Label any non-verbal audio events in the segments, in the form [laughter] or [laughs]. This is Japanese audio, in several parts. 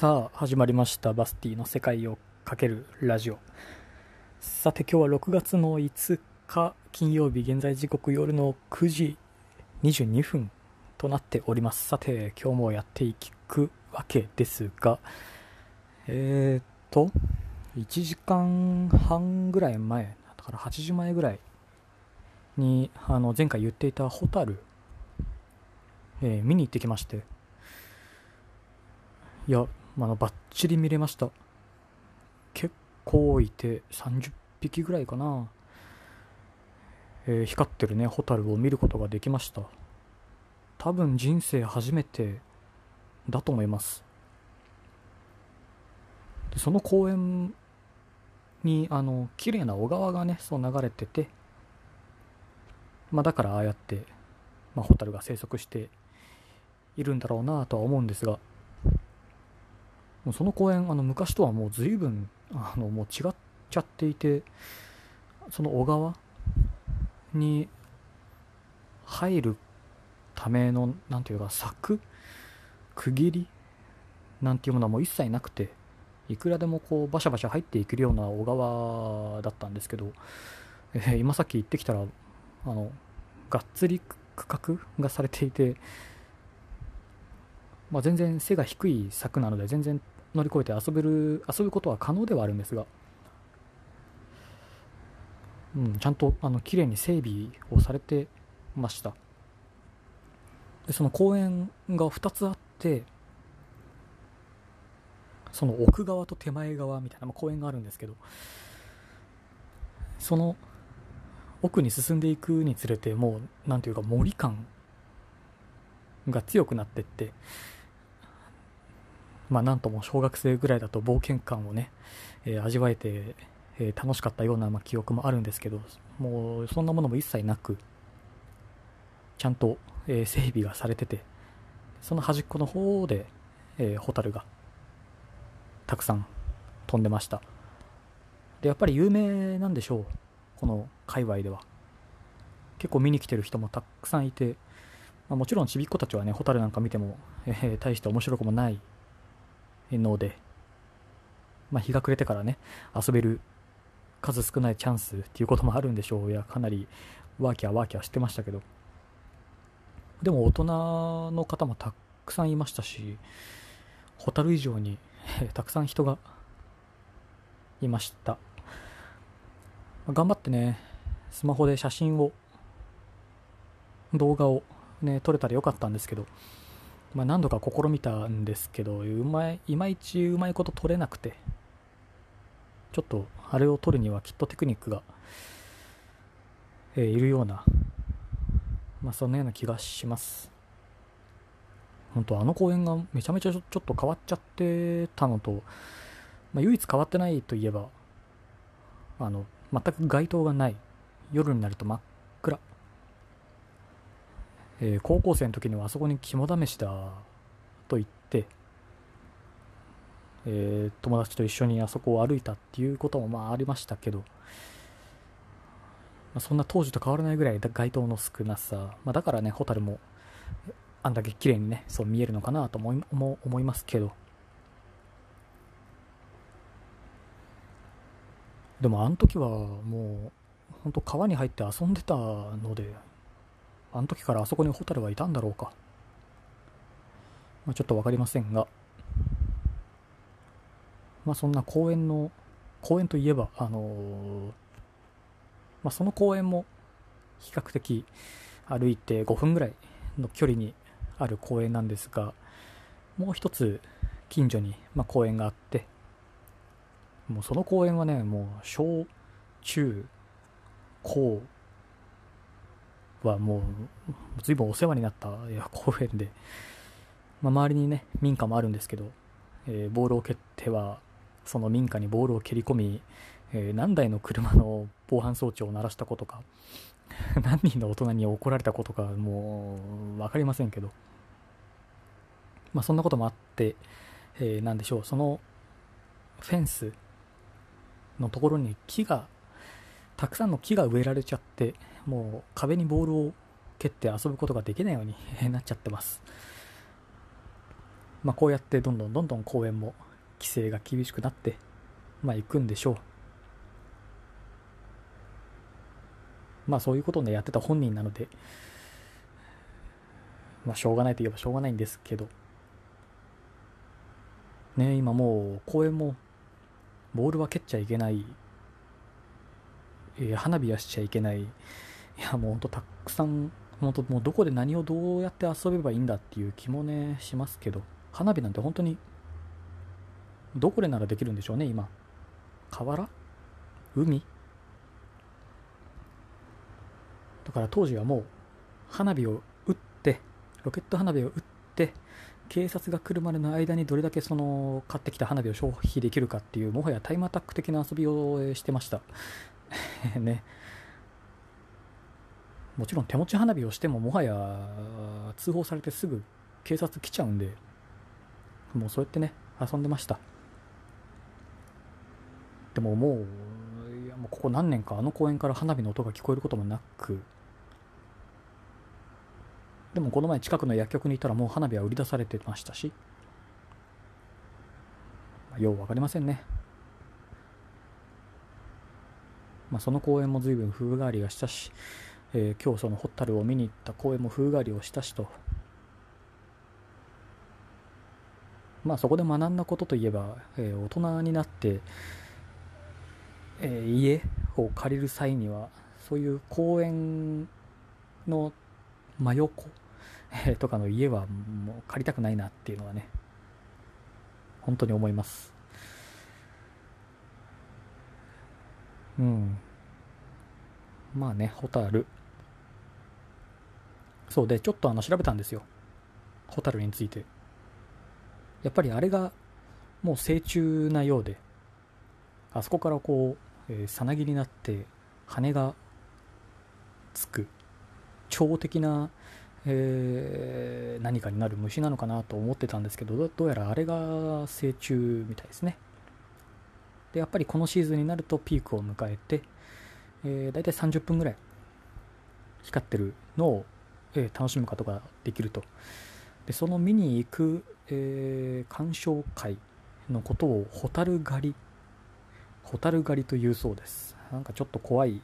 さあ始まりましたバスティの世界をかけるラジオ。さて今日は6月の5日金曜日現在時刻夜の9時22分となっております。さて今日もやっていくわけですがえー、っと1時間半ぐらい前だから8時前ぐらいにあの前回言っていたホタル、えー、見に行ってきまして。いや、まあ、バッチリ見れました。結構いて、30匹ぐらいかな。えー、光ってるね、ホタルを見ることができました。多分人生初めてだと思います。でその公園に、あの、綺麗な小川がね、そう流れてて、まあだからああやって、まあホタルが生息しているんだろうなとは思うんですが、もうその公園あの昔とはもう随分あのもう違っちゃっていてその小川に入るための何ていうか柵区切りなんていうものはもう一切なくていくらでもこうバシャバシャ入っていけるような小川だったんですけど、えー、今さっき行ってきたらあのがっつり区画がされていてまあ、全然背が低い柵なので全然乗り越えて遊べる遊ぶことは可能ではあるんですが、うん、ちゃんとあの綺麗に整備をされてました。でその公園が2つあってその奥側と手前側みたいな、まあ、公園があるんですけどその奥に進んでいくにつれてもう何ていうか森感が強くなってってまあ、なんとも小学生ぐらいだと冒険感をね、えー、味わえて、えー、楽しかったような、まあ、記憶もあるんですけど、もうそんなものも一切なく、ちゃんと、えー、整備がされてて、その端っこの方で、えー、ホタルがたくさん飛んでました。で、やっぱり有名なんでしょう、この界隈では。結構見に来てる人もたくさんいて、まあ、もちろんちびっ子たちはね、ホタルなんか見ても、えー、大して面白くもないので、まあ、日が暮れてからね、遊べる数少ないチャンスっていうこともあるんでしょう。いや、かなりワーキャーワーキャーしてましたけど。でも大人の方もたくさんいましたし、ホタル以上にたくさん人がいました。頑張ってね、スマホで写真を、動画をね、撮れたらよかったんですけど、まあ、何度か試みたんですけどうまいいまいちうまいこと取れなくてちょっとあれを取るにはきっとテクニックが、えー、いるような、まあ、そんなような気がします。本当あの公園がめちゃめちゃちょっと変わっちゃってたのと、まあ、唯一変わってないといえばあの全く街灯がない。夜になると真っえー、高校生の時にはあそこに肝試しだと言って、えー、友達と一緒にあそこを歩いたっていうこともまあありましたけど、まあ、そんな当時と変わらないぐらい街灯の少なさ、まあ、だからねホタルもあんだけ綺麗にねそう見えるのかなと思い思いますけど。でもあの時はもう本当川に入って遊んでたのであの時からあそこにホタルはいたんだろうか。まあ、ちょっと分かりませんが、まあ、そんな公園の、公園といえば、あのー、まあ、その公園も比較的歩いて5分ぐらいの距離にある公園なんですが、もう一つ近所に、まあ、公園があって、もうその公園はね、もう小、中、高、はもう、随分お世話になった公園で、まあ、周りにね、民家もあるんですけど、えー、ボールを蹴っては、その民家にボールを蹴り込み、えー、何台の車の防犯装置を鳴らしたことか、[laughs] 何人の大人に怒られたことか、もう、分かりませんけど、まあ、そんなこともあって、えー、でしょう、そのフェンスのところに木が、たくさんの木が植えられちゃって、もう壁にボールを蹴って遊ぶことができないようになっちゃってます。まあ、こうやってどんどんどんどん公園も規制が厳しくなってまあ行くんでしょう。まあそういうことをねやってた本人なのでまあしょうがないといえばしょうがないんですけど。ね今もう公園もボールは蹴っちゃいけない、えー、花火はしちゃいけない。いやもうほんとたくさん本当もうどこで何をどうやって遊べばいいんだっていう気もねしますけど花火なんて本当にどこでならできるんでしょうね今。河原？海？だから当時はもう花火を撃ってロケット花火を撃って警察が来るまでの間にどれだけその買ってきた花火を消費できるかっていうもはやタイムアタック的な遊びをしてました。[laughs] ね。もちろん手持ち花火をしてももはや通報されてすぐ警察来ちゃうんでもうそうやってね遊んでました。でももういやもうここ何年かあの公園から花火の音が聞こえることもなくでもこの前近くの薬局にいたらもう花火は売り出されてましたし、まあ、よう分かりませんね。まあ、その公園も随分風変わりがしたし、えー、今日そのホタルを見に行った公園も風変わりをしたしと。まあそこで学んだことといえば、えー、大人になって、えー、家を借りる際にはそういう公園の真横、えー、とかの家はもう借りたくないなっていうのはね本当に思います。うん。まあねホタル。そうでちょっとあの調べたんですよ。ホタルについて。やっぱりあれがもう成虫なようで。あそこからこう、え、さなぎになって羽がつく。超的な、えー、何かになる虫なのかなと思ってたんですけどどうやらあれが成虫みたいですね。でやっぱりこのシーズンになるとピークを迎えて、えー、大体30分ぐらい光ってるのを、えー、楽しむことができると。でその見に行く、えー、鑑賞会のことをホタル狩りホタル狩りというそうです。なんかちょっと怖い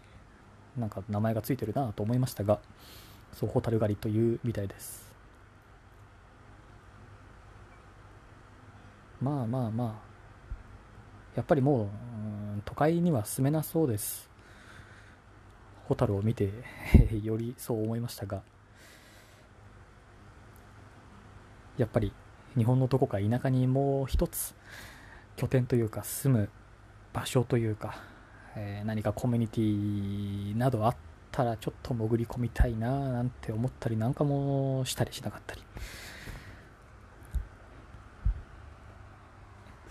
なんか名前がついてるなと思いましたがそうホタル狩りというみたいです。まあまあまあやっぱりもう都会には住めなそうです。ホタルを見て [laughs] よりそう思いましたが。やっぱり日本のどこか田舎にもう一つ拠点というか住む場所というか、えー、何かコミュニティなどあったらちょっと潜り込みたいななんて思ったりなんかもしたりしなかったり。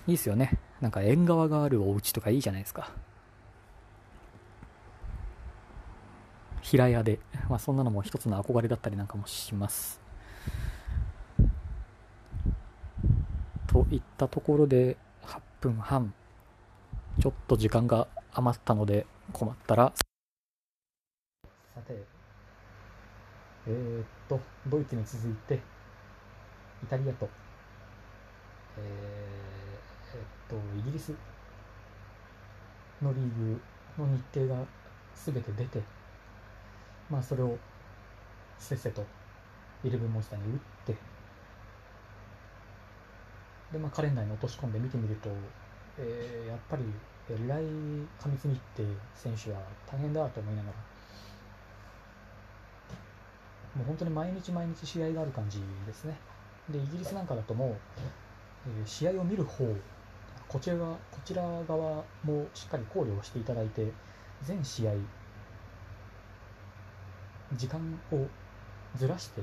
いいっすよね。なんか縁側があるお家とかいいじゃないですか。平屋で、まあ、そんなのも一つの憧れだったりなんかもします。といったところで8分半ちょっと時間が余ったので困ったら。さてえー、っとドイツに続いてイタリアと。えー、え、っとイギリスのリーグの日程が全て出てまあそれをせっせとイレブンモンスターに打ってで、まあ、カレンダーに落とし込んで見てみると、えー、やっぱりえらい過密日程選手は大変だと思いながらもう本当に毎日毎日試合がある感じですね。でイギリスなんかだともう、えー、試合を見る方こちらこちら側もしっかり考慮をしていただいて全試合時間をずらして、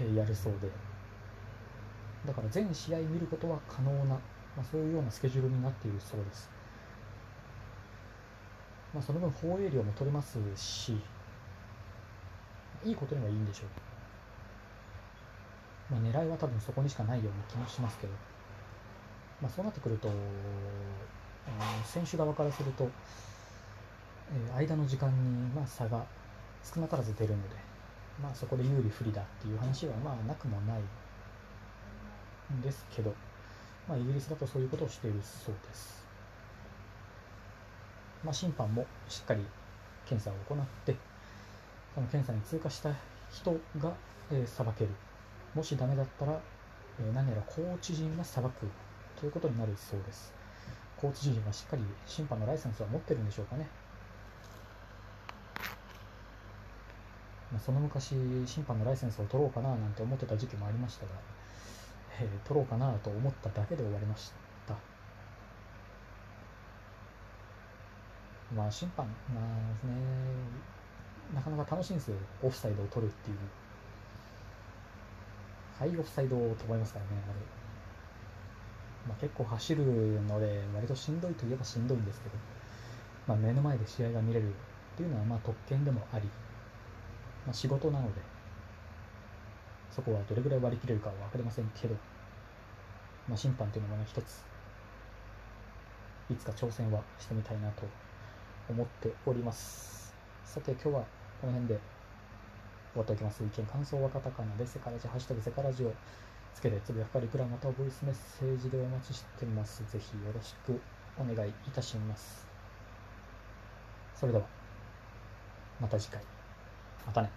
えー、やるそうで。だから全試合見ることは可能な、まあ、そういうようなスケジュールになっているそうです、まあ、その分放映量も取れますしいいことにはいいんでしょう、まあ、狙いは多分そこにしかないような気もしますけど、まあ、そうなってくると、えー、選手側からすると、えー、間の時間にまあ差が少なからず出るので、まあ、そこで有利不利だっていう話はまあなくもない。ですけど、まあ、イギリスだとそういうことをしているそうです。まあ、審判もしっかり検査を行って、その検査に通過した人が、えー、裁ける。もしダメだったら、えー、何やらコーチ陣が裁くということになるそうです。コーチ陣はしっかり審判のライセンスは持ってるんでしょうかね。まあ、その昔、審判のライセンスを取ろうかななんて思ってた時期もありましたが、えー、取ろうかなと思っただけで終わりました。まあ、審判、まあね、なかなか楽しいんですよ、オフサイドを取るっていう。ハイオフサイドと思いますからね、あれ。まあ、結構走るので、割としんどいといえばしんどいんですけど、まあ、目の前で試合が見れるっていうのはまあ特権でもあり、まあ、仕事なので、そこはどれぐらい割り切れるかは分かりませんけど、まあ、審判というのもね、一つ、いつか挑戦はしてみたいなと思っております。さて、今日はこの辺で終わっておきます。意見、感想はカタカナで、セカラジ、ハッシュタグセカラジをつけて、つぶやくかリプラまたはボイスメッセージでお待ちしてます。ぜひよろしくお願いいたします。それでは、また次回。またね。